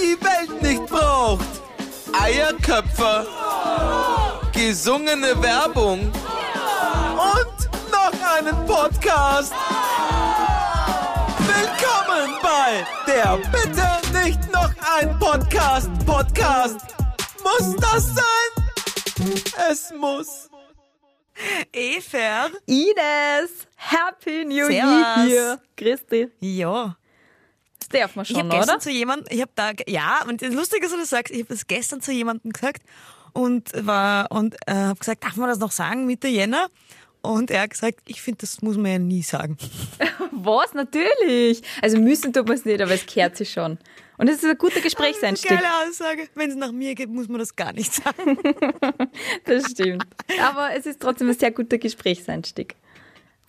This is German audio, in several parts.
die Welt nicht braucht. Eierköpfe, gesungene Werbung und noch einen Podcast. Willkommen bei der Bitte nicht noch ein Podcast. Podcast. Muss das sein? Es muss. Efer. Ines, Happy New Servus. Year. Dich. Ja. Das darf man Ich schon, habe gestern oder? zu jemandem, ich habe da, ja, und das Lustige ist, dass du sagst, ich habe das gestern zu jemandem gesagt und war und äh, habe gesagt, darf man das noch sagen, Mitte Jänner? Und er hat gesagt, ich finde, das muss man ja nie sagen. Was? Natürlich. Also müssen tut man es nicht, aber es kehrt sich schon. Und es ist ein guter Gesprächseinstieg. Geile Aussage. Wenn es nach mir geht, muss man das gar nicht sagen. Das stimmt. Aber es ist trotzdem ein sehr guter Gesprächseinstieg.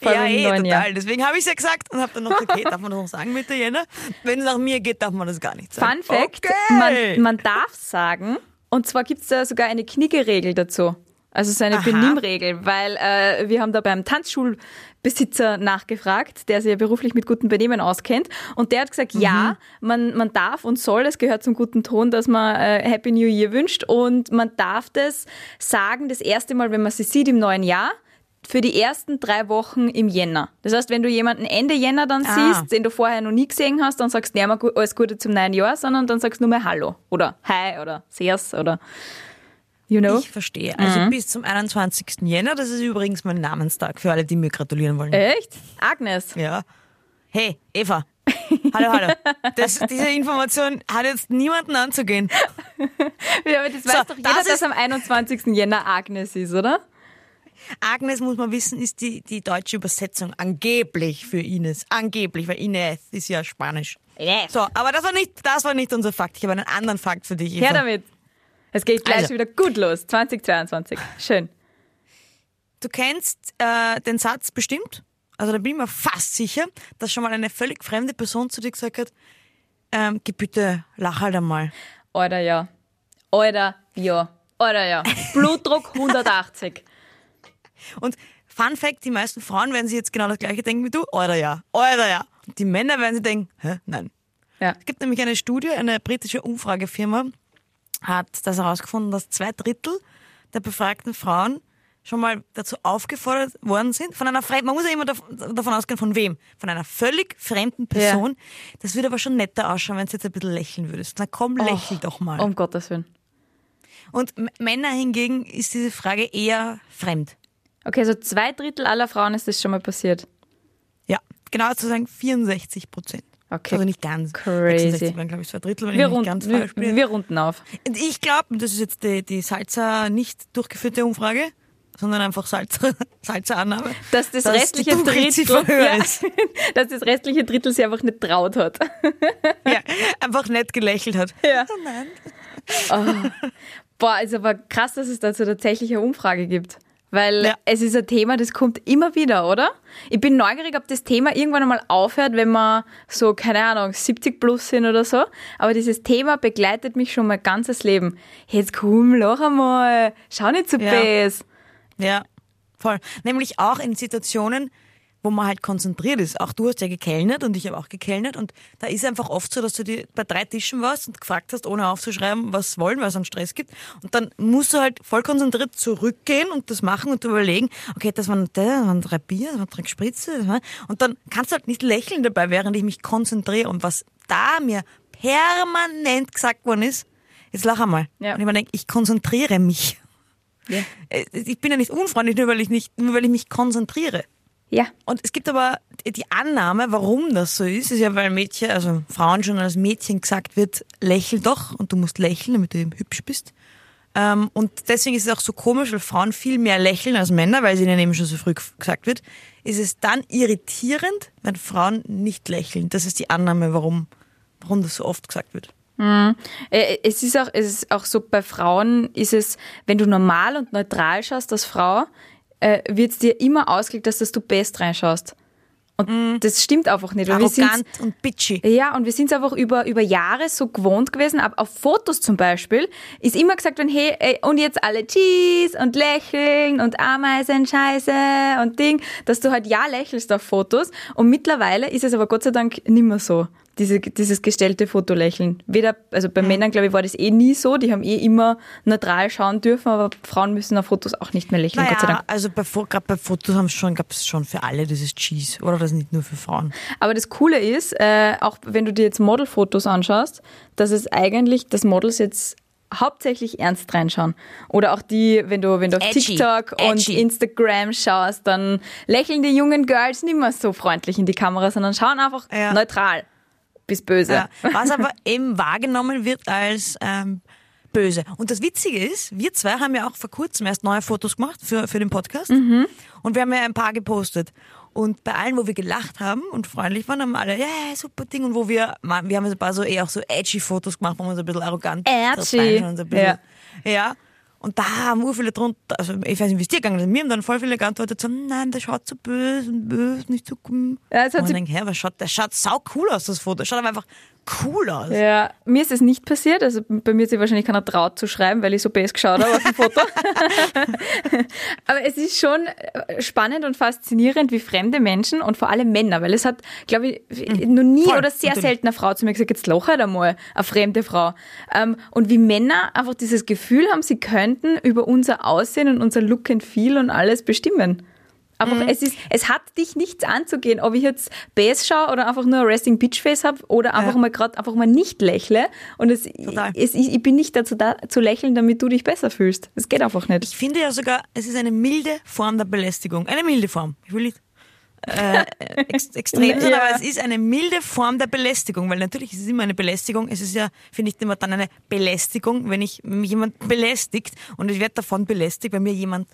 Vor ja, eh, total. Jahr. Deswegen habe ich es ja gesagt und habe dann noch gesagt, okay, darf man das noch sagen, Mitte Jänner? Wenn es nach mir geht, darf man das gar nicht sagen. Fun Fact, Okay. man, man darf sagen, und zwar gibt es da sogar eine Kniggeregel dazu. Also so eine Aha. Benimmregel, weil äh, wir haben da beim Tanzschulbesitzer nachgefragt, der sich ja beruflich mit gutem Benehmen auskennt. Und der hat gesagt, ja, man, man darf und soll, es gehört zum guten Ton, dass man äh, Happy New Year wünscht. Und man darf das sagen, das erste Mal, wenn man sie sieht im neuen Jahr, für die ersten drei Wochen im Jänner. Das heißt, wenn du jemanden Ende Jänner dann Ah. siehst, den du vorher noch nie gesehen hast, dann sagst du nicht mehr alles Gute zum neuen Jahr, sondern dann sagst du nur mehr Hallo oder Hi oder Sehr's oder you know. Ich verstehe. Also bis zum 21. Jänner, das ist übrigens mein Namenstag für alle, die mir gratulieren wollen. Echt? Agnes. Ja. Hey, Eva. Hallo, hallo. Das, diese Information hat jetzt niemanden anzugehen. Ja, aber das weiß So, doch jeder, das dass am 21. Jänner Agnes ist, oder? Agnes, muss man wissen, ist die, die deutsche Übersetzung angeblich für Ines. Angeblich, weil Ines ist ja Spanisch. Ines. So, aber das war nicht, das war nicht unser Fakt. Ich habe einen anderen Fakt für dich, Eva. Her damit. Es geht gleich Also. wieder gut los. 2022. Schön. Du kennst äh, den Satz bestimmt, also da bin ich mir fast sicher, dass schon mal eine völlig fremde Person zu dir gesagt hat, ähm, geh bitte, lach halt einmal. Oder ja. Oder ja. Oder ja. Blutdruck 180. Und Fun Fact, die meisten Frauen werden sich jetzt genau das gleiche denken wie du, oder ja, oder ja. Und die Männer werden sich denken, hä, nein. Ja. Es gibt nämlich eine Studie, eine britische Umfragefirma hat das herausgefunden, dass zwei Drittel der befragten Frauen schon mal dazu aufgefordert worden sind, von einer fremden, man muss ja immer dav- davon ausgehen, von wem? Von einer völlig fremden Person. Das würde aber schon netter ausschauen, wenn du jetzt ein bisschen lächeln würdest. Na komm, lächel doch mal. Um Gottes Willen. Und Männer hingegen ist diese Frage eher fremd. Okay, so zwei Drittel aller Frauen ist das schon mal passiert. Ja, genau zu sagen 64 Prozent. Okay. Also nicht ganz. Crazy. 66 waren, glaube ich, zwei Drittel, wenn Wir, ich nicht ganz wir, falsch bin. wir runden auf. Und ich glaube, das ist jetzt die, die Salza nicht durchgeführte Umfrage, sondern einfach Salza, Salza Annahme. Dass das dass restliche Drittel, ja, dass das restliche Drittel sich einfach nicht traut hat. Ja, einfach nett gelächelt hat. Ja. Oh nein. Boah, ist aber krass, dass es dazu tatsächlich eine Umfrage gibt. Weil Ja. es ist ein Thema, das kommt immer wieder, oder? Ich bin neugierig, ob das Thema irgendwann einmal aufhört, wenn wir so, keine Ahnung, 70 plus sind oder so. Aber dieses Thema begleitet mich schon mein ganzes Leben. Jetzt komm, lach einmal. Schau nicht so Ja. bes. Ja, voll. Nämlich auch in Situationen, wo man halt konzentriert ist. Auch du hast ja gekellnert und ich habe auch gekellnert und da ist einfach oft so, dass du dir bei drei Tischen warst und gefragt hast, ohne aufzuschreiben, was wollen, weil es einen Stress gibt. Und dann musst du halt voll konzentriert zurückgehen und das machen und überlegen, okay, das waren, das waren drei Bier, das waren drei Spritze. Und dann kannst du halt nicht lächeln dabei, während ich mich konzentriere. Und was da mir permanent gesagt worden ist, jetzt lach einmal. Ja. Und ich mir denke, ich konzentriere mich. Ja. Äh, Ich bin ja nicht unfreundlich, nur weil ich, nicht, nur weil ich mich konzentriere. Ja. Und es gibt aber die Annahme, warum das so ist, ist ja, weil Mädchen, also Frauen schon als Mädchen gesagt wird, lächel doch und du musst lächeln, damit du eben hübsch bist. Ähm, und deswegen ist es auch so komisch, weil Frauen viel mehr lächeln als Männer, weil es ihnen eben schon so früh gesagt wird, ist es dann irritierend, wenn Frauen nicht lächeln. Das ist die Annahme, warum, warum das so oft gesagt wird. Äh, Es ist auch, es ist auch so, bei Frauen ist es, wenn du normal und neutral schaust als Frau, äh, wird es dir immer ausgelegt, dass das du best reinschaust. Und das stimmt einfach nicht. Arrogant und bitchy. Ja, und wir sind es einfach über, über Jahre so gewohnt gewesen. Ab auf Fotos zum Beispiel ist immer gesagt worden, hey, ey, und jetzt alle Cheese und lächeln und Ameisen, Scheiße und Ding, dass du halt ja lächelst auf Fotos. Und mittlerweile ist es aber Gott sei Dank nicht mehr so. Diese, dieses gestellte Fotolächeln. Weder, also bei Männern, glaube ich, war das eh nie so. Die haben eh immer neutral schauen dürfen, aber Frauen müssen auf Fotos auch nicht mehr lächeln, Gott sei Naja, Dank. also bei, gerade bei Fotos haben schon, gab es schon für alle dieses Cheese. Oder das nicht nur für Frauen. Aber das Coole ist, äh, auch wenn du dir jetzt Modelfotos anschaust, dass es eigentlich, dass Models jetzt hauptsächlich ernst reinschauen. Oder auch die, wenn du, wenn du auf Edgy. TikTok und Edgy. Instagram schaust, dann lächeln die jungen Girls nicht mehr so freundlich in die Kamera, sondern schauen einfach Ja. neutral bis böse. Ja, was aber eben wahrgenommen wird als ähm, böse. Und das Witzige ist, wir zwei haben ja auch vor kurzem erst neue Fotos gemacht für, für den Podcast. Mhm. Und wir haben ja ein paar gepostet. Und bei allen, wo wir gelacht haben und freundlich waren, haben alle, ja, yeah, super Ding. Und wo wir, wir haben so ein paar so eher auch so edgy Fotos gemacht, wo wir so ein bisschen arrogant Edgy. so ein bisschen, Ja. ja. Und da haben ur viele drunter, also ich weiß nicht, wie es dir gegangen ist, mir haben dann voll viele geantwortet, so, nein, das schaut so böse und böse, nicht so cool. Ja, es hat und ich denke, hä, was schaut, das schaut sau cool aus, das Foto. Schaut aber einfach cool aus. Ja, mir ist es nicht passiert. Also bei mir hat sich wahrscheinlich keiner traut zu schreiben, weil ich so best geschaut habe auf dem Foto. Aber es ist schon äh, spannend und faszinierend, wie fremde Menschen und vor allem Männer, weil es hat, glaube ich, noch nie Mhm. Voll, oder sehr natürlich. selten eine Frau zu mir gesagt, jetzt lach halt einmal, eine fremde Frau. Ähm, und wie Männer einfach dieses Gefühl haben, sie könnten über unser Aussehen und unser Look and Feel und alles bestimmen. Einfach, Mhm. es, ist, es hat dich nichts anzugehen, ob ich jetzt Bass schaue oder einfach nur ein Resting Bitch Face habe oder einfach Ja. mal gerade einfach mal nicht lächle. Und es, es, ich, ich bin nicht dazu da, zu lächeln, damit du dich besser fühlst. Das geht einfach nicht. Ich finde ja sogar, es ist eine milde Form der Belästigung. Eine milde Form. Ich will nicht äh, ex extrem sein, Ja. aber es ist eine milde Form der Belästigung, weil natürlich ist es immer eine Belästigung. Es ist ja, finde ich, immer dann eine Belästigung, wenn ich wenn mich jemand belästigt und ich werde davon belästigt, wenn mir jemand,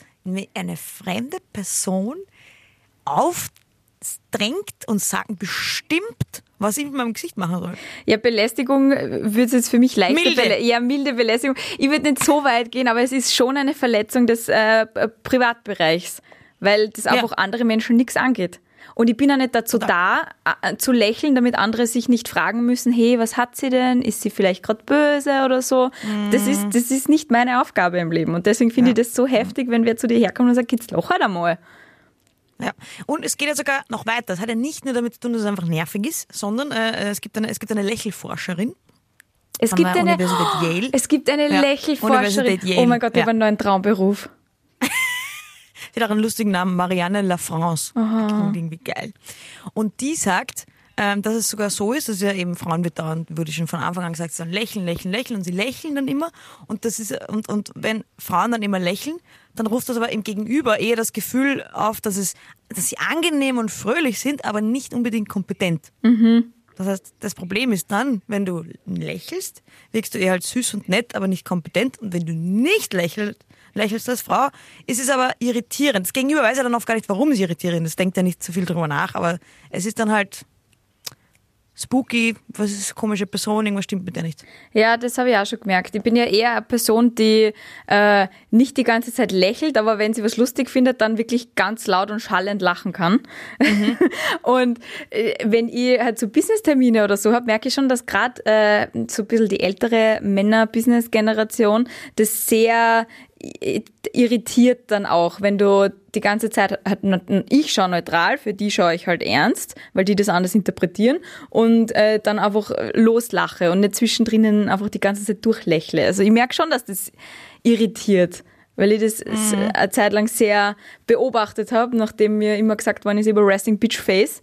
eine fremde Person aufdrängt und sagt, bestimmt, was ich mit meinem Gesicht machen soll. Ja, Belästigung wird jetzt für mich leichter. Milde. Ja, milde Belästigung. Ich würde nicht so weit gehen, aber es ist schon eine Verletzung des äh, Privatbereichs, weil das einfach andere Menschen nichts angeht. Und ich bin ja nicht dazu da, äh, zu lächeln, damit andere sich nicht fragen müssen, hey, was hat sie denn? Ist sie vielleicht gerade böse oder so? Das, ist, das ist nicht meine Aufgabe im Leben. Und deswegen finde ich das so heftig, wenn wer zu dir herkommt und sagt, jetzt lach halt einmal. Ja. Und es geht ja sogar noch weiter. Es hat ja nicht nur damit zu tun, dass es einfach nervig ist, sondern äh, es, gibt eine, es gibt eine Lächelforscherin. Es gibt eine, es gibt eine Ja, Lächelforscherin. Universität Yale. Oh mein Gott, ich Ja. habe einen neuen Traumberuf. Sie hat auch einen lustigen Namen, Marianne Lafrance. Klingt irgendwie geil. Und die sagt, ähm, dass es sogar so ist, dass ja eben Frauen wird dauernd, wurde schon von Anfang an gesagt, sollen lächeln, lächeln, lächeln und sie lächeln dann immer. Und das ist, und, und wenn Frauen dann immer lächeln, dann ruft das aber im Gegenüber eher das Gefühl auf, dass es, dass sie angenehm und fröhlich sind, aber nicht unbedingt kompetent. Das heißt, das Problem ist dann, wenn du lächelst, wirkst du eher als süß und nett, aber nicht kompetent. Und wenn du nicht lächelst, lächelst als Frau, ist es aber irritierend. Das Gegenüber weiß ja dann oft gar nicht, warum es irritierend ist. Denkt ja nicht zu viel drüber nach, aber es ist dann halt spooky, was ist komische Person, irgendwas stimmt mit der nicht. Ja, das habe ich auch schon gemerkt. Ich bin ja eher eine Person, die äh, nicht die ganze Zeit lächelt, aber wenn sie was lustig findet, dann wirklich ganz laut und schallend lachen kann. und äh, wenn ich halt so Business-Termine oder so habe, merke ich schon, dass gerade äh, so ein bisschen die ältere Männer-Business-Generation das sehr irritiert dann auch, wenn du die ganze Zeit, halt, ich schaue neutral, für die schaue ich halt ernst, weil die das anders interpretieren und äh, dann einfach loslache und nicht zwischendrin einfach die ganze Zeit durchlächle. Also ich merke schon, dass das irritiert, weil ich das s- eine Zeit lang sehr beobachtet habe, nachdem mir immer gesagt worden ist über Resting Bitch Face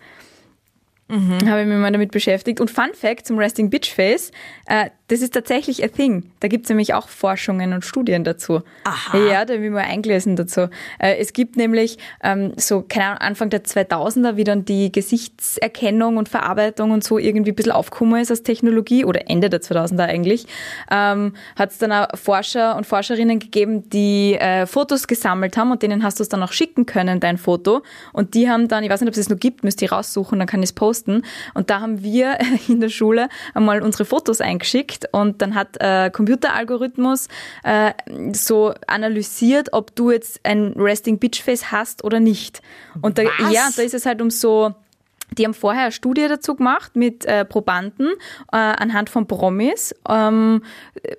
habe ich mich mal damit beschäftigt. Und Fun Fact zum Resting Bitch Face, äh, das ist tatsächlich a thing. Da gibt es nämlich auch Forschungen und Studien dazu. Aha. Ja, da habe ich mal eingelesen dazu. Äh, es gibt nämlich ähm, so, keine Ahnung, Anfang der 2000er, wie dann die Gesichtserkennung und Verarbeitung und so irgendwie ein bisschen aufgekommen ist als Technologie, oder Ende der 2000er eigentlich, ähm, hat es dann auch Forscher und Forscherinnen gegeben, die äh, Fotos gesammelt haben und denen hast du es dann auch schicken können, dein Foto. Und die haben dann, ich weiß nicht, ob es es noch gibt, müsst ihr raussuchen, dann kann ich es posten. Und da haben wir in der Schule einmal unsere Fotos eingeschickt und dann hat äh, Computeralgorithmus äh, so analysiert, ob du jetzt ein Resting Bitch Face hast oder nicht. Und da, Was? ja, da ist es halt um so Die haben vorher eine Studie dazu gemacht mit äh, Probanden äh, anhand von Promis, ähm,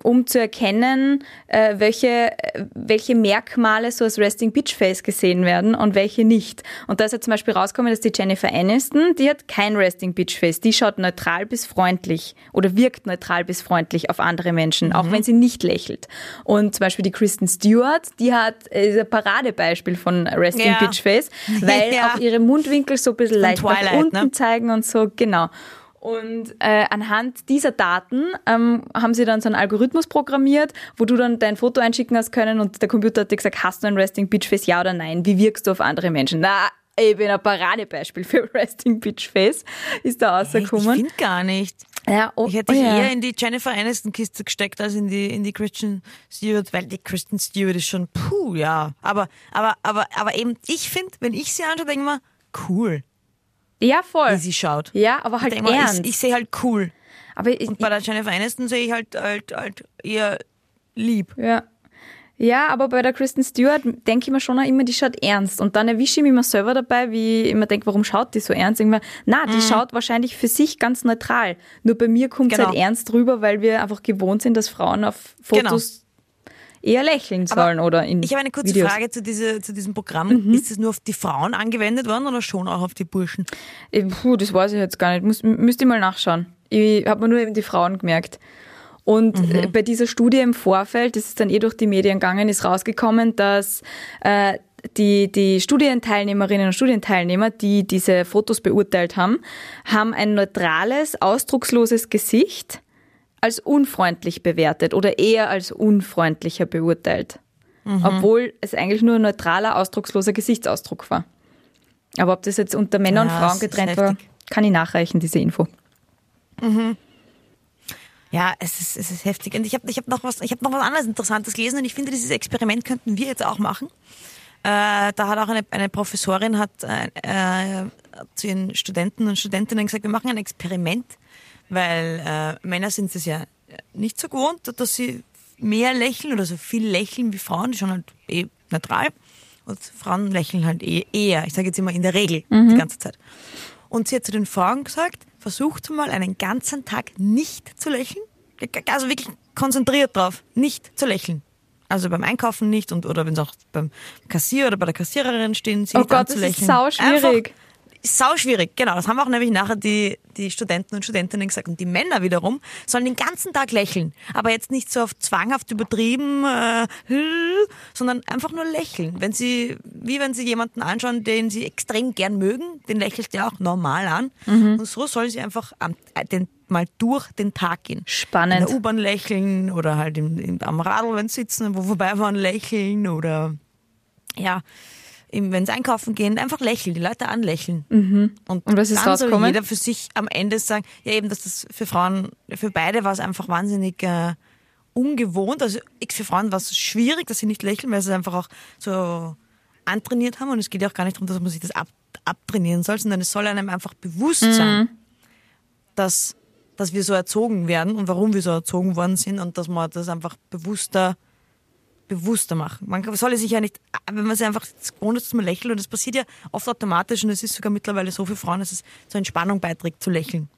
um zu erkennen, äh, welche, welche Merkmale so als Resting Bitch Face gesehen werden und welche nicht. Und da ist ja zum Beispiel rausgekommen, dass die Jennifer Aniston, die hat kein Resting Bitch Face. Die schaut neutral bis freundlich oder wirkt neutral bis freundlich auf andere Menschen, auch wenn sie nicht lächelt. Und zum Beispiel die Kristen Stewart, die hat äh, ist ein Paradebeispiel von Resting Ja. Bitch Face, weil Ja. auch ihre Mundwinkel so ein bisschen leicht unten ne? zeigen und so, genau. Und äh, anhand dieser Daten ähm, haben sie dann so einen Algorithmus programmiert, wo du dann dein Foto einschicken hast können und der Computer hat dir gesagt, hast du ein Resting Bitch Face, ja oder nein? Wie wirkst du auf andere Menschen? Na, ich bin ein Paradebeispiel für Resting Bitch Face, ist da Ich rausgekommen. finde gar nicht. Ja, oh, Ich hätte oh dich ja. eher in die Jennifer Aniston Kiste gesteckt als in die in die Christian Stewart, weil die Kristen Stewart ist schon puh, ja. Aber aber aber aber eben ich finde, wenn ich sie anschaue, denke ich mir cool, ja, wie voll. sie schaut. Ja, aber Ich halt denk mir, ernst. Ich, ich sehe halt cool. aber ich, Und bei der Jennifer Aniston sehe ich halt halt halt eher lieb. Ja. Ja, aber bei der Kristen Stewart denke ich mir schon auch immer, die schaut ernst. Und dann erwische ich mich immer selber dabei, wie ich immer denke, warum schaut die so ernst? Irgendwann, na, die schaut wahrscheinlich für sich ganz neutral. Nur bei mir kommt es Genau. halt ernst rüber, weil wir einfach gewohnt sind, dass Frauen auf Fotos eher lächeln Aber sollen oder in Ich habe eine kurze Videos. Frage zu, diese, zu diesem Programm. Ist es nur auf die Frauen angewendet worden oder schon auch auf die Burschen? Eh, Puh, das weiß ich jetzt gar nicht. Muss, müsste ich mal nachschauen. Ich habe mir nur eben die Frauen gemerkt. Und Mhm. äh, bei dieser Studie im Vorfeld, das ist dann eh durch die Medien gegangen, ist rausgekommen, dass äh, die, die Studienteilnehmerinnen und Studienteilnehmer, die diese Fotos beurteilt haben, haben ein neutrales, ausdrucksloses Gesicht als unfreundlich bewertet oder eher als unfreundlicher beurteilt. Mhm. Obwohl es eigentlich nur ein neutraler, ausdrucksloser Gesichtsausdruck war. Aber ob das jetzt unter Männern und Ja, Frauen es ist getrennt war, kann ich nachreichen, diese Info. Ja, es ist, es ist heftig. Und ich habe ich hab noch, was- ich hab noch was anderes Interessantes gelesen und ich finde, dieses Experiment könnten wir jetzt auch machen. Äh, da hat auch eine, eine Professorin hat, äh, äh, zu ihren Studenten und Studentinnen gesagt, wir machen ein Experiment, weil äh, Männer sind es ja nicht so gewohnt, dass sie mehr lächeln oder so viel lächeln wie Frauen, die schon halt eh neutral. Und Frauen lächeln halt eh, eher, ich sage jetzt immer in der Regel, die ganze Zeit. Und sie hat zu den Frauen gesagt, versucht mal einen ganzen Tag nicht zu lächeln. Also wirklich konzentriert drauf, nicht zu lächeln. Also beim Einkaufen nicht und oder wenn sie auch beim Kassier oder bei der Kassiererin stehen, sie Oh Gott, das anzulächeln. ist sau schwierig. Einfach, sau schwierig, genau. Das haben auch nämlich nachher die, die Studenten und Studentinnen gesagt. Und die Männer wiederum sollen den ganzen Tag lächeln. Aber jetzt nicht so auf zwanghaft übertrieben, äh, sondern einfach nur lächeln. Wenn sie, wie wenn sie jemanden anschauen, den sie extrem gern mögen, den lächelt ja auch normal an. Mhm. Und so sollen sie einfach am, äh, den, mal durch den Tag gehen. Spannend. In der U-Bahn lächeln oder halt im, im, am Radl, wenn sie sitzen, wo vorbeifahren, lächeln oder ja, wenn sie einkaufen gehen, einfach lächeln, die Leute anlächeln. Und, Und was ist dann soll rausgekommen? jeder für sich am Ende sagen, ja eben, dass das für Frauen, für beide war es einfach wahnsinnig äh, ungewohnt. Also für Frauen war es schwierig, dass sie nicht lächeln, weil sie es einfach auch so antrainiert haben. Und es geht ja auch gar nicht darum, dass man sich das ab, abtrainieren soll, sondern es soll einem einfach bewusst sein, dass, dass wir so erzogen werden und warum wir so erzogen worden sind und dass man das einfach bewusster bewusster machen. Man soll sich ja nicht, wenn man sich einfach ist, dass man lächelt und das passiert ja oft automatisch und es ist sogar mittlerweile so für Frauen, dass es zur Entspannung beiträgt, zu lächeln.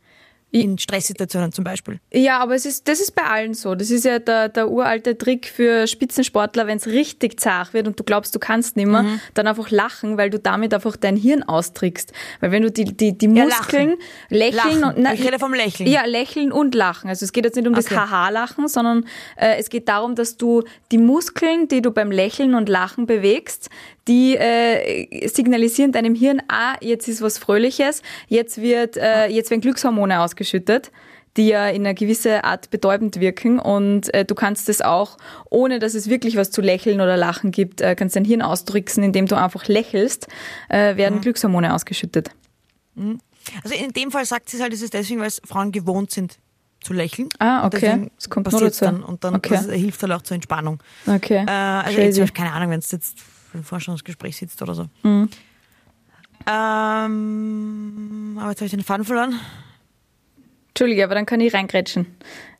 In Stresssituationen zum Beispiel. Ja, aber es ist, das ist bei allen so. Das ist ja der, der uralte Trick für Spitzensportler, wenn es richtig zart wird und du glaubst, du kannst nimmer, Mhm. dann einfach lachen, weil du damit einfach dein Hirn austrickst. Weil wenn du die, die, die Muskeln lachen. lächeln Lachen. und na, Ich rede vom Lächeln. Ja, lächeln und lachen. Also es geht jetzt nicht um das Okay. Haha-Lachen, sondern äh, es geht darum, dass du die Muskeln, die du beim Lächeln und Lachen bewegst, die äh, signalisieren deinem Hirn, ah, jetzt ist was Fröhliches, jetzt wird, äh, jetzt werden Glückshormone ausgeschüttet die ja in einer gewisse Art betäubend wirken und äh, du kannst es auch, ohne dass es wirklich was zu lächeln oder lachen gibt, äh, kannst dein Hirn ausdrücken, indem du einfach lächelst, äh, werden Glückshormone ausgeschüttet. Also in dem Fall sagt sie es halt, es ist deswegen, weil es Frauen gewohnt sind zu lächeln. Ah, okay. Das kommt passiert's dazu. Dann, und dann Okay. das hilft halt auch zur Entspannung. Okay. Äh, also jetzt, keine Ahnung, wenn es jetzt im Vorstellungsgespräch sitzt oder so. Mhm. Ähm, aber jetzt habe ich den Faden verloren. Entschuldige, aber dann kann ich reingrätschen.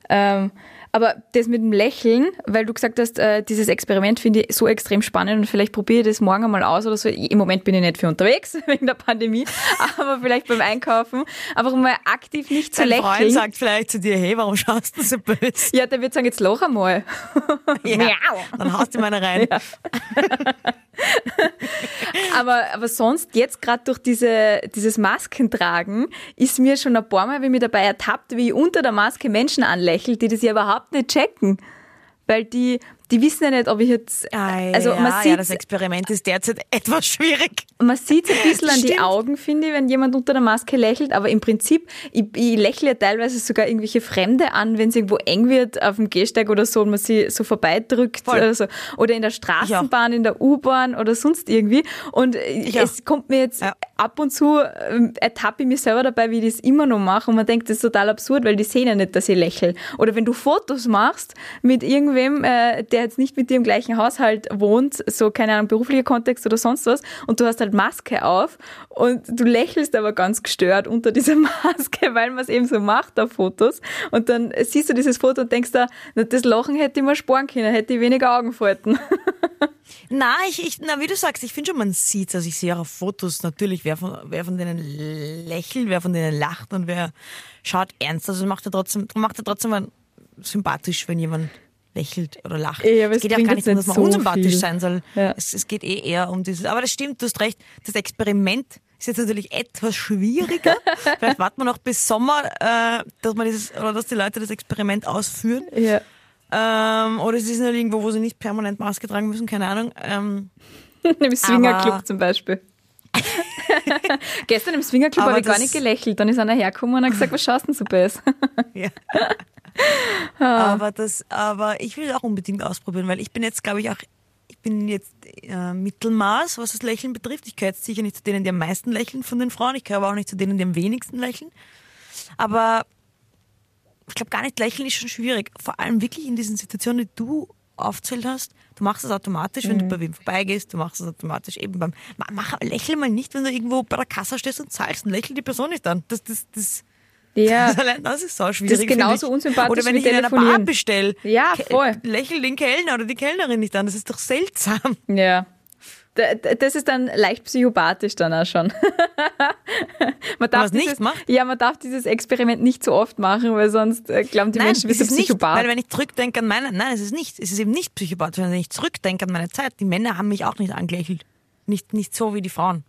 Ähm, aber das mit dem Lächeln, weil du gesagt hast, äh, dieses Experiment finde ich so extrem spannend und vielleicht probiere ich das morgen einmal aus oder so. Im Moment bin ich nicht für unterwegs wegen der Pandemie, aber vielleicht beim Einkaufen einfach mal aktiv nicht zu Dein lächeln. Freund sagt vielleicht zu dir, hey, warum schaust du so böse? ja, der wird sagen, jetzt lach einmal. Ja. Dann haust du meine rein. Ja. aber, aber sonst, jetzt gerade durch diese, dieses Maskentragen, ist mir schon ein paar Mal, wie mich dabei ertappt, wie ich unter der Maske Menschen anlächle, die das ja überhaupt nicht checken. Weil die, die wissen ja nicht, ob ich jetzt, also ja, man ja, sieht, das Experiment ist derzeit etwas schwierig. man sieht ein bisschen an die. Augen, finde ich, wenn jemand unter der Maske lächelt, aber im Prinzip, ich, ich lächle ja teilweise sogar irgendwelche Fremde an, wenn es irgendwo eng wird auf dem Gehsteig oder so und man sie so vorbeidrückt Voll. oder so. Oder in der Straßenbahn, in der U-Bahn oder sonst irgendwie. Und Ich auch. es kommt mir jetzt Ja. Ab und zu, ähm, ertappe ich mich selber dabei, wie ich das immer noch mache und man denkt, das ist total absurd, weil die sehen ja nicht, dass ich lächle. Oder wenn du Fotos machst mit irgendwem, äh, der jetzt nicht mit dir im gleichen Haushalt wohnt, so keine Ahnung, beruflicher Kontext oder sonst was, und du hast halt Maske auf und du lächelst aber ganz gestört unter dieser Maske, weil man es eben so macht auf Fotos. Und dann siehst du dieses Foto und denkst da, das Lachen hätte ich mir sparen können, hätte ich weniger Augenfalten. Na, ich, ich, na, wie du sagst, ich finde schon, man sieht Also ich sehe auch auf Fotos natürlich, wer von, wer von denen lächelt, wer von denen lacht und wer schaut ernst. Also macht er trotzdem, macht er trotzdem mal sympathisch, wenn jemand lächelt oder lacht. Ja, es es geht ja gar nicht darum, dass man so unsympathisch viel. sein soll. Ja. Es, es geht eh eher um dieses. Aber das stimmt, du hast recht. Das Experiment ist jetzt natürlich etwas schwieriger. Vielleicht warten wir noch bis Sommer, äh, dass man dieses, oder dass die Leute das Experiment ausführen. Ja. Ähm, oder sie sind halt irgendwo, wo sie nicht permanent Maske tragen müssen, keine Ahnung. Ähm, Im Swingerclub zum Beispiel. Gestern im Swingerclub habe ich gar nicht gelächelt. Dann ist einer hergekommen und hat gesagt, was schaust denn so best? ja. aber das, aber ich will es auch unbedingt ausprobieren, weil ich bin jetzt, glaube ich, auch, ich bin jetzt äh, Mittelmaß, was das Lächeln betrifft. Ich gehöre jetzt sicher nicht zu denen, die am meisten lächeln von den Frauen. Ich gehöre aber auch nicht zu denen, die am wenigsten lächeln. Aber ich glaube, gar nicht lächeln ist schon schwierig. Vor allem wirklich in diesen Situationen, die du aufzählt hast. Du machst es automatisch, wenn du bei wem vorbeigehst. Du machst es automatisch eben beim. Ma- Mach, lächel mal nicht, wenn du irgendwo bei der Kasse stehst und zahlst und lächel die Person nicht an. Das, das, das, Ja. das, allein das ist so schwierig. Das ist genauso unsympathisch Oder wenn wie ich in einer Bar bestelle. Ja, voll. Lächel den Kellner oder die Kellnerin nicht an. Das ist doch seltsam. Ja. Das ist dann leicht psychopathisch dann auch schon. man darf was nicht dieses, macht? Ja, man darf dieses Experiment nicht so oft machen, weil sonst äh, glauben die Menschen, wir sind nicht, Psychopath. weil wenn ich zurückdenke an meine, nein, es ist nicht, es ist eben nicht psychopathisch, wenn ich zurückdenke an meine Zeit. Die Männer haben mich auch nicht angelächelt. Nicht, nicht so wie die Frauen.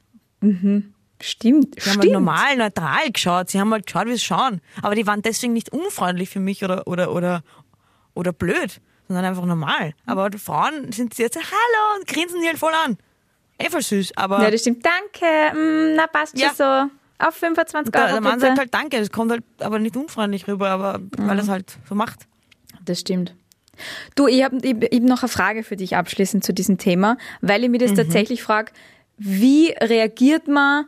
Stimmt, Die haben halt normal, neutral geschaut. Sie haben halt geschaut, wie es schauen. Aber die waren deswegen nicht unfreundlich für mich oder, oder, oder, oder blöd, sondern einfach normal. Aber die Frauen sind jetzt hallo und grinsen die halt voll an. Eh voll süß, aber Ja, das stimmt. Danke, mm, na passt Ja. schon so. Auf 25 der, Euro der Mann bitte. sagt halt Danke. Das kommt halt aber nicht unfreundlich rüber, aber weil er es halt so macht. Das stimmt. Du, ich habe ich, ich hab noch eine Frage für dich abschließend zu diesem Thema, weil ich mir das tatsächlich frage, wie reagiert man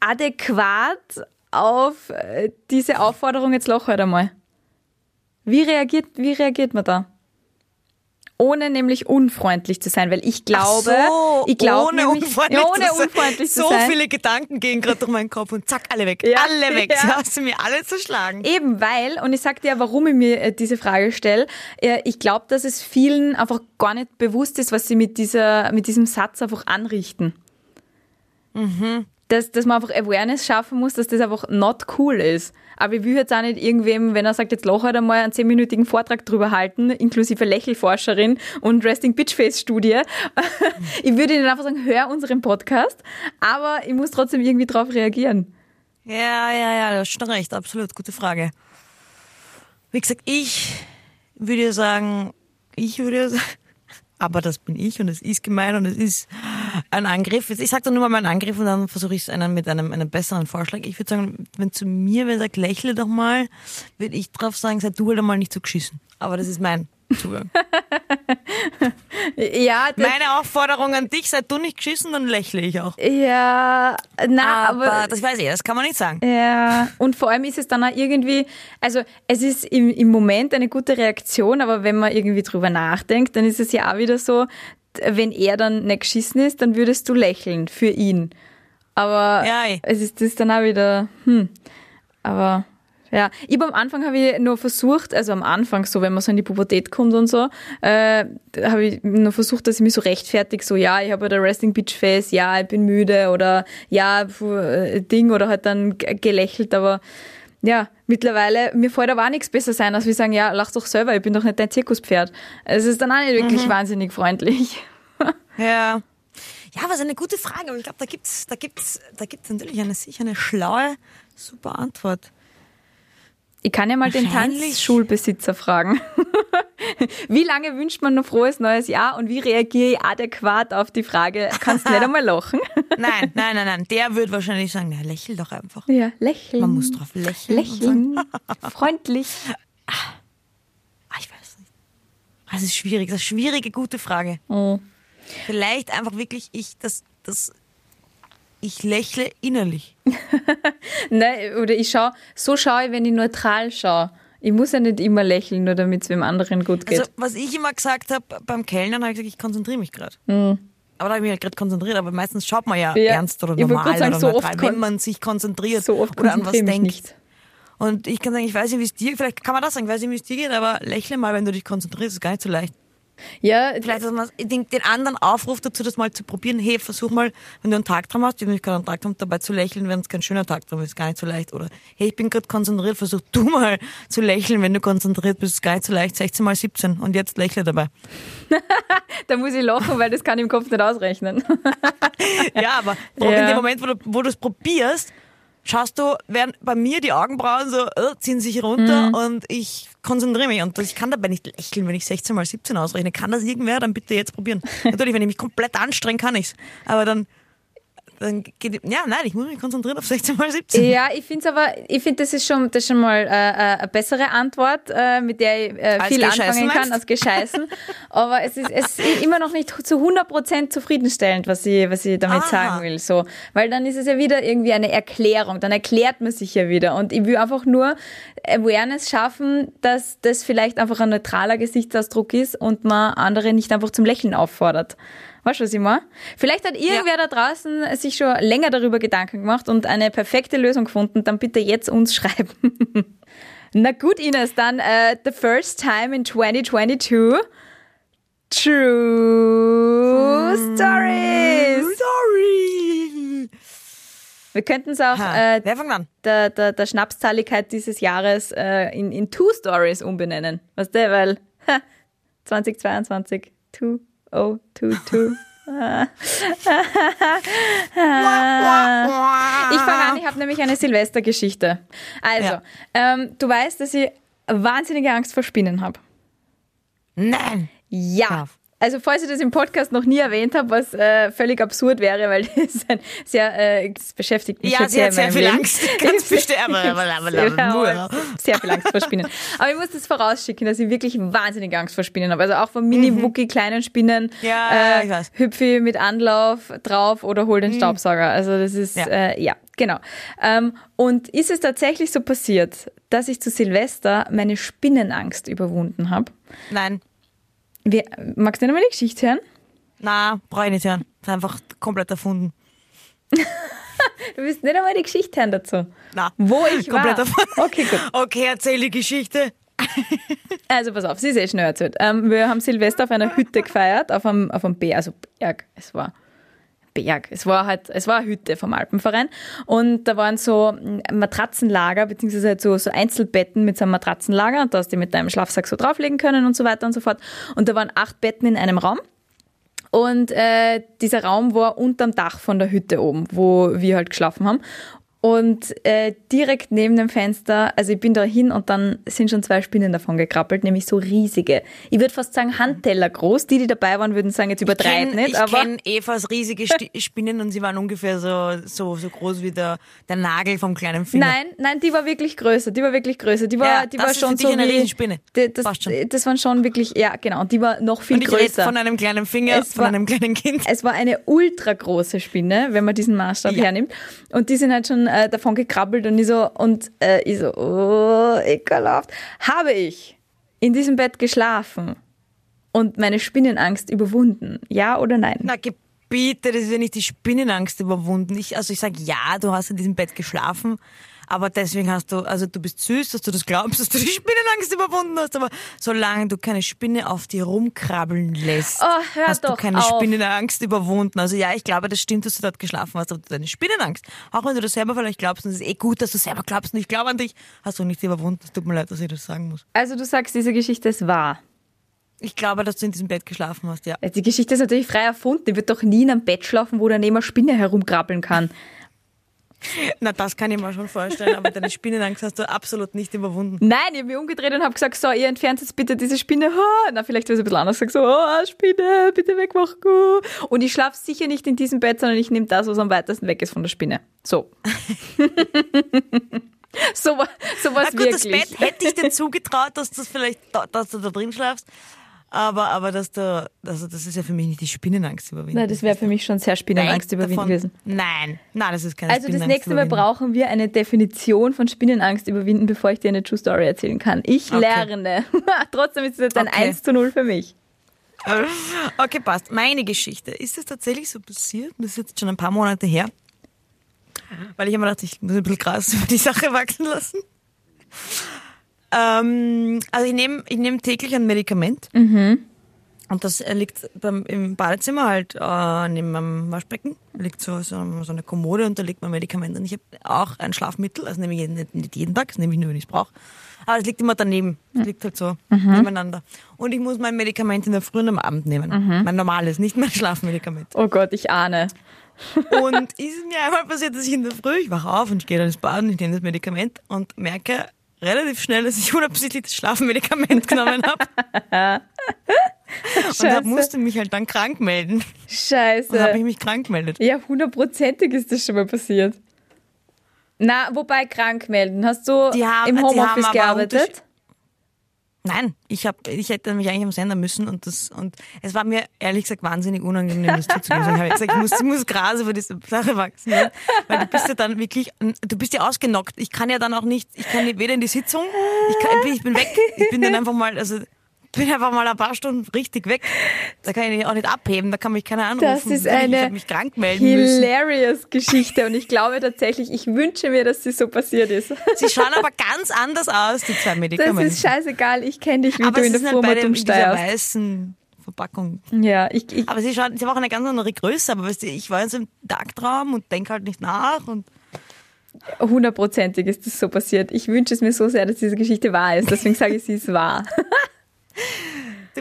adäquat auf äh, diese Aufforderung, jetzt lach halt einmal? Wie reagiert, wie reagiert man da? Ohne nämlich unfreundlich zu sein, weil ich glaube, so, ich glaube ohne nämlich, unfreundlich, ja, ohne zu unfreundlich so zu sein. viele Gedanken gehen gerade durch meinen Kopf und zack, alle weg. Ja, alle weg. ja. Sie hast mir alle zerschlagen. Eben weil, und ich sag dir, warum ich mir äh, diese Frage stelle, äh, ich glaube, dass es vielen einfach gar nicht bewusst ist, was sie mit, dieser, mit diesem Satz einfach anrichten. Dass, dass man einfach Awareness schaffen muss, dass das einfach not cool ist. Aber ich will jetzt auch nicht irgendwem, wenn er sagt, jetzt lach halt einmal einen zehnminütigen Vortrag drüber halten, inklusive Lächelforscherin und Resting Bitchface Studie. ich würde ihnen einfach sagen, hör unseren Podcast, aber ich muss trotzdem irgendwie drauf reagieren. Ja, ja, ja, du hast schon recht, absolut, gute Frage. Wie gesagt, ich würde sagen, ich würde sagen, aber das bin ich und es ist gemein und es ist ein Angriff. Ich sage dann nur mal meinen Angriff und dann versuche ich es einen mit einem, einem besseren Vorschlag. Ich würde sagen, wenn zu mir wer sagt, lächle doch mal, würde ich drauf sagen, sei du halt einmal nicht so geschissen. Aber das ist mein Zugang. Ja, Meine Aufforderung an dich, sei du nicht geschissen, dann lächle ich auch. Ja, na, Aber, aber, das weiß ich, das kann man nicht sagen. ja, und vor allem ist es dann auch irgendwie, also es ist im, im Moment eine gute Reaktion, aber wenn man irgendwie drüber nachdenkt, dann ist es ja auch wieder so, wenn er dann nicht geschissen ist, dann würdest du lächeln für ihn. Aber Ja, es ist das dann auch wieder, hm, aber Ja, ich am Anfang habe ich nur versucht, also am Anfang so, wenn man so in die Pubertät kommt und so, äh, habe ich nur versucht, dass ich mich so rechtfertig so, ja, ich habe halt ein Resting Beach Face, ja, ich bin müde oder ja, äh, Ding oder halt dann gelächelt, aber ja, mittlerweile, mir fällt aber auch nichts besser sein, als wir sagen, ja, lach doch selber, ich bin doch nicht dein Zirkuspferd. Es ist dann auch nicht wirklich wahnsinnig freundlich. Ja. Ja, was eine gute Frage, aber ich glaube, da gibt's, da gibt's, da gibt's natürlich eine sicher eine schlaue, super Antwort. Ich kann ja mal den. Tanzschulbesitzer fragen. wie lange wünscht man ein frohes neues Jahr und wie reagiere ich adäquat auf die Frage, kannst du nicht einmal lachen? Nein, nein, nein, nein. Der wird wahrscheinlich sagen, na, lächel doch einfach. Ja, lächeln. Man muss drauf lächeln. lächeln. Freundlich. Ah, ich weiß nicht. Das ist schwierig. Das ist eine schwierige, gute Frage. Oh. Vielleicht einfach wirklich ich, das, das, ich lächle innerlich. Ne, oder ich schaue, so schaue ich, wenn ich neutral schaue. Ich muss ja nicht immer lächeln, nur damit es dem anderen gut geht. Also, was ich immer gesagt habe beim Kellnern, habe ich gesagt, ich konzentriere mich gerade. Aber da habe ich mich halt gerade konzentriert, aber meistens schaut man ja. Ja, ernst oder normal sagen, oder so oft neutral, wenn man sich konzentriert so oft oder an was denkt. nicht. Und ich kann sagen, ich weiß nicht, wie es dir, vielleicht kann man das sagen, ich weiß nicht, wie es dir geht, aber lächle mal, wenn du dich konzentrierst, ist gar nicht so leicht. Ja, Vielleicht, dass man den, den anderen aufruft dazu, das mal zu probieren. Hey, versuch mal, wenn du einen Tagtraum hast, ich habe nämlich gerade einen Tagtraum, dabei zu lächeln, wenn es kein schöner Tagtraum ist, gar nicht so leicht. Oder hey, ich bin gerade konzentriert, versuch du mal zu lächeln, wenn du konzentriert bist, ist gar nicht so leicht. 16 mal 17 und jetzt lächle dabei. da muss ich lachen, weil das kann ich im Kopf nicht ausrechnen. Ja, aber Ja. in dem Moment, wo du es probierst, schaust du, werden bei mir die Augenbrauen so äh, ziehen sich runter Mhm. und ich konzentriere mich und ich kann dabei nicht lächeln, wenn ich 16 mal 17 ausrechne. Kann das irgendwer? Dann bitte jetzt probieren. Natürlich, wenn ich mich komplett anstrenge, kann ich's. Aber dann, dann geht, ja, nein, ich muss mich konzentrieren auf 16 mal 17. Ja, ich finde aber, ich finde, das ist schon, das ist schon mal äh, äh, eine bessere Antwort, äh, mit der ich äh, viel anfangen kann, meinst? als Gescheißen. aber es ist, es ist immer noch nicht zu 100% zufriedenstellend, was ich, was ich damit Aha. sagen will. So. Weil dann ist es ja wieder irgendwie eine Erklärung, dann erklärt man sich ja wieder. Und ich will einfach nur Awareness schaffen, dass das vielleicht einfach ein neutraler Gesichtsausdruck ist und man andere nicht einfach zum Lächeln auffordert. Weißt du, was ich meine? Vielleicht hat irgendwer da draußen sich schon länger darüber Gedanken gemacht und eine perfekte Lösung gefunden, dann bitte jetzt uns schreiben. Na gut, Ines, dann äh, the first time in 2022. True Stories. Sorry. Wir könnten es auch Ha, äh, der, der, der Schnapszahligkeit dieses Jahres äh, in, in Two Stories umbenennen. Weißt du, weil ha, 2022, two, oh, two, two. Ich fange an, ich habe nämlich eine Silvestergeschichte. Also, Ja. ähm, du weißt, dass ich wahnsinnige Angst vor Spinnen habe. Nein. Ja. Ja. Also falls ich das im Podcast noch nie erwähnt habe, was äh, völlig absurd wäre, weil das ist ein sehr, äh, das beschäftigt mich Ja, sie sehr hat in sehr viel Leben. Angst. Ganz bestimmt. Ja, sehr viel Angst vor Spinnen. Aber ich muss das vorausschicken, dass ich wirklich wahnsinnig Angst vor Spinnen habe. Also auch vor mini-wucki kleinen Spinnen. Mhm. Ja, äh, ich weiß. Hüpfi mit Anlauf drauf oder hol den Staubsauger. Also das ist, Ja. ja, äh, ja genau. Ähm, und ist es tatsächlich so passiert, dass ich zu Silvester meine Spinnenangst überwunden habe? Nein. Wir, magst du nicht mal die Geschichte hören? Na, brauche ich nicht hören. Das ist einfach komplett erfunden. Du willst nicht einmal die Geschichte hören dazu. Na, Wo ich komplett war. erfunden. Okay, gut. Okay, erzähl die Geschichte. Also pass auf, sie ist eh schnell erzählt. Ähm, wir haben Silvester auf einer Hütte gefeiert, auf einem, auf einem Berg, also Berg, es war Berg. Es war halt, es war eine Hütte vom Alpenverein. Und da waren so Matratzenlager, beziehungsweise halt so, so Einzelbetten mit so einem Matratzenlager und da hast du mit deinem Schlafsack so drauflegen können und so weiter und so fort. Und da waren acht Betten in einem Raum. Und äh, dieser Raum war unterm Dach von der Hütte oben, wo wir halt geschlafen haben. Und äh, direkt neben dem Fenster, also ich bin da hin und dann sind schon zwei Spinnen davon gekrabbelt, nämlich so riesige. Ich würde fast sagen Handteller groß. Die, die dabei waren, würden sagen, jetzt übertreibt nicht. ich aber kenne Evas riesige Spinnen und sie waren ungefähr so, so, so groß wie der, der Nagel vom kleinen Finger. Nein, nein, die war wirklich größer. Die war wirklich größer. Die war, Ja, die das war ist schon für dich so eine wie, Riesenspinne. Die, das, Passt schon. das waren schon wirklich, ja genau. Und die war noch viel Und ich größer. von einem kleinen Finger, Es von war- einem kleinen Kind. Es war eine ultra große Spinne, wenn man diesen Maßstab Ja. hernimmt. Und die sind halt schon äh, davon gekrabbelt und ich so, und äh, ich so, oh, ekelhaft. Habe ich in diesem Bett geschlafen und meine Spinnenangst überwunden? Ja oder nein? Na, Gebiete, das ist ja nicht die Spinnenangst überwunden. Ich, also ich sage ja, du hast in diesem Bett geschlafen, Aber deswegen hast du, also du bist süß, dass du das glaubst, dass du die Spinnenangst überwunden hast, aber solange du keine Spinne auf dir rumkrabbeln lässt, Oh, hast du keine auf. Spinnenangst überwunden. Also ja, ich glaube, das stimmt, dass du dort geschlafen hast, aber deine Spinnenangst, auch wenn du das selber vielleicht glaubst, und es ist eh gut, dass du selber glaubst und ich glaube an dich, hast du nicht überwunden. Es tut mir leid, dass ich das sagen muss. Also du sagst, diese Geschichte ist wahr. Ich glaube, dass du in diesem Bett geschlafen hast, ja. Die Geschichte ist natürlich frei erfunden. Die wird doch nie in einem Bett schlafen, wo daneben eine Spinne herumkrabbeln kann. Na, das kann ich mir schon vorstellen, aber deine Spinnenangst hast du absolut nicht überwunden. Nein, ich habe mich umgedreht und habe gesagt, so, ihr entfernt jetzt bitte diese Spinne. Ha. Na, vielleicht habe ich ein bisschen anders gesagt, so, oh, Spinne, bitte wegmachen. oh. Und ich schlafe sicher nicht in diesem Bett, sondern ich nehme das, was am weitesten weg ist von der Spinne. So. so, so was Na gut, das wirklich. Bett hätte ich dir zugetraut, dass, das vielleicht, da, dass du da drin schlafst. Aber, aber dass du, also das ist ja für mich nicht die Spinnenangst überwinden. Nein, das wäre für mich schon sehr Spinnenangst überwinden davon- gewesen. Nein, nein, das ist keine Also das Spinnenangst nächste Mal überwinden. brauchen wir eine Definition von Spinnenangst überwinden, bevor ich dir eine True Story erzählen kann. Ich Okay. lerne. Trotzdem ist es jetzt ein Okay. 1 zu 0 für mich. Okay, passt. Meine Geschichte. Ist das tatsächlich so passiert? Das ist jetzt schon ein paar Monate her. Weil ich immer dachte, ich muss ein bisschen Gras über die Sache wachsen lassen. Ähm, also ich nehme ich nehm täglich ein Medikament. Und das äh, liegt beim, im Badezimmer halt äh, neben meinem Waschbecken. liegt so, so, so eine Kommode und da liegt mein Medikament. Und ich habe auch ein Schlafmittel, also nehme ich nicht, nicht jeden Tag, das nehme ich nur, wenn ich es brauche. Aber es liegt immer daneben. Es liegt halt so nebeneinander. Und ich muss mein Medikament in der Früh und am Abend nehmen. Mein normales, nicht mein Schlafmedikament. Oh Gott, ich ahne. Und ist mir einmal passiert, dass ich in der Früh, ich wache auf und ich gehe dann ins Bad und ich nehme das Medikament und merke relativ schnell, dass ich unabsichtlich das Schlafmedikament genommen habe. und hab, musste mich halt dann krank melden. Und habe ich Scheiße. mich krank gemeldet. Ja, hundertprozentig ist das schon mal passiert. Na, wobei krank melden. Hast du haben- im Homeoffice gearbeitet? Nein, ich hab, ich hätte mich eigentlich am Sender müssen und das und es war mir ehrlich gesagt wahnsinnig unangenehm, das zuzugeben. Ich habe gesagt, ich muss, ich muss Gras über diese Sache wachsen, ne? weil du bist ja dann wirklich, du bist ja ausgenockt. Ich kann ja dann auch nicht, ich kann weder in die Sitzung, ich, kann, ich bin weg, ich bin dann einfach mal, also bin einfach mal ein paar Stunden richtig weg. Da kann ich auch nicht abheben, da kann mich keiner anrufen. Das ist eine habe mich krank melden müssen. hilarious Geschichte und ich glaube tatsächlich, ich wünsche mir, dass sie so passiert ist. Sie schauen aber ganz anders aus, die zwei Das Medikamente. ist scheißegal, ich kenne dich, wie aber du in der halt Firma in steierst. weißen Verpackung. Ja, ich, ich, Aber sie schaut, sie haben auch eine ganz andere Größe, aber weißt du, ich war jetzt im Tagtraum und denke halt nicht nach und hundertprozentig ist das so passiert. Ich wünsche es mir so sehr, dass diese Geschichte wahr ist. Deswegen sage ich, sie ist wahr.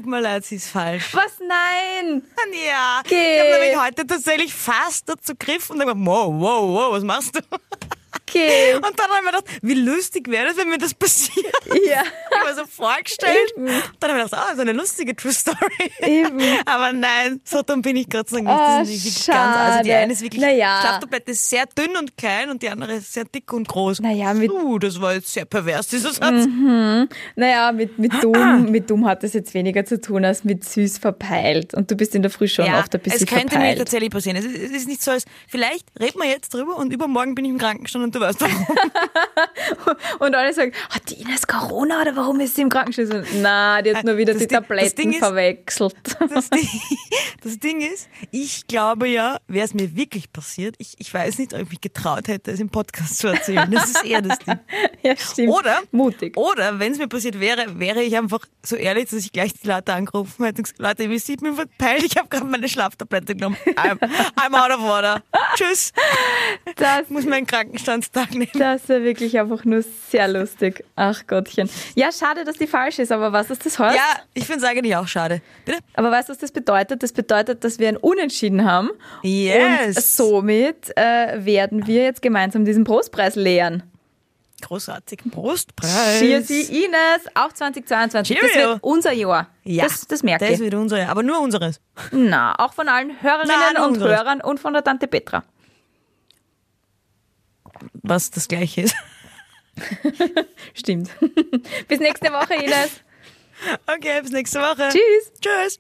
Tut mir leid, sie ist falsch. Was? Nein! Ja, Geh. ich habe nämlich heute tatsächlich fast dazu gegriffen und dann wow, wow, wow, was machst du? Okay. Und dann habe ich mir gedacht, wie lustig wäre das, wenn mir das passiert. Ja, Ich habe mir so vorgestellt. Eben. Dann habe ich gedacht, ah, so eine lustige True Story. Eben. Aber nein, so dumm bin ich Dank nicht. Oh, Das ist wirklich ganz, also die schade. eine ist wirklich, Naja. Schlaftablette ist sehr dünn und klein und die andere ist sehr dick und groß. Naja, mit- Uh, das war jetzt sehr pervers, dieser Satz. naja, mit, mit, dumm, mit dumm hat das jetzt weniger zu tun als mit süß verpeilt. Und du bist in der Früh schon oft ein bisschen es könnte mir verpeilt. tatsächlich passieren. Es ist, es ist nicht so, als vielleicht reden wir jetzt drüber und übermorgen bin ich im Krankenstand und du weißt warum. Und alle sagen, hat die Ines Corona oder warum ist sie im Krankenhaus? Na, die hat nur wieder Das die Ding- Tabletten ist- verwechselt. Das Ding, das Ding ist, ich glaube ja, wäre es mir wirklich passiert, ich, ich weiß nicht, ob ich mich getraut hätte, es im Podcast zu erzählen. Das ist eher das Ding. ja, stimmt. Oder, Mutig. oder wenn es mir passiert wäre, wäre ich einfach so ehrlich, dass ich gleich die Leute angerufen hätte und gesagt, Leute, ihr wisst, ich bin verpeilt, ich habe gerade meine Schlaftablette genommen. I'm, I'm out of order. Tschüss. Das, Ich muss meinen Krankenstandstag nehmen. das wäre wirklich einfach nur sehr lustig. Ach Gottchen. Ja, schade, dass die falsch ist, aber was ist das heißt? Ja, ich finde es eigentlich auch schade. Bitte? Aber weißt du, was das bedeutet? Das bedeutet, dass wir ein Unentschieden haben. Yes. Und somit äh, werden wir jetzt gemeinsam diesen Prostpreis leeren. Großartig. Prostpreis. Cheers, Ines, auch 2022. Das Cheerio. wird unser Jahr. Ja, Das, das merke Das ich. wird unser, aber nur unseres. Na, auch von allen Hörerinnen Nein, und unseres. Hörern und von der Tante Petra. Was das gleiche ist. Stimmt. Bis nächste Woche, Ines. Okay, bis nächste Woche. Tschüss. Tschüss.